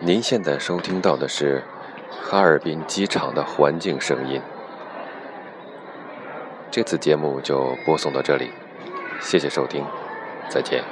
您现在收听到的是哈尔滨机场的环境声音。这次节目就播送到这里谢谢收听再见。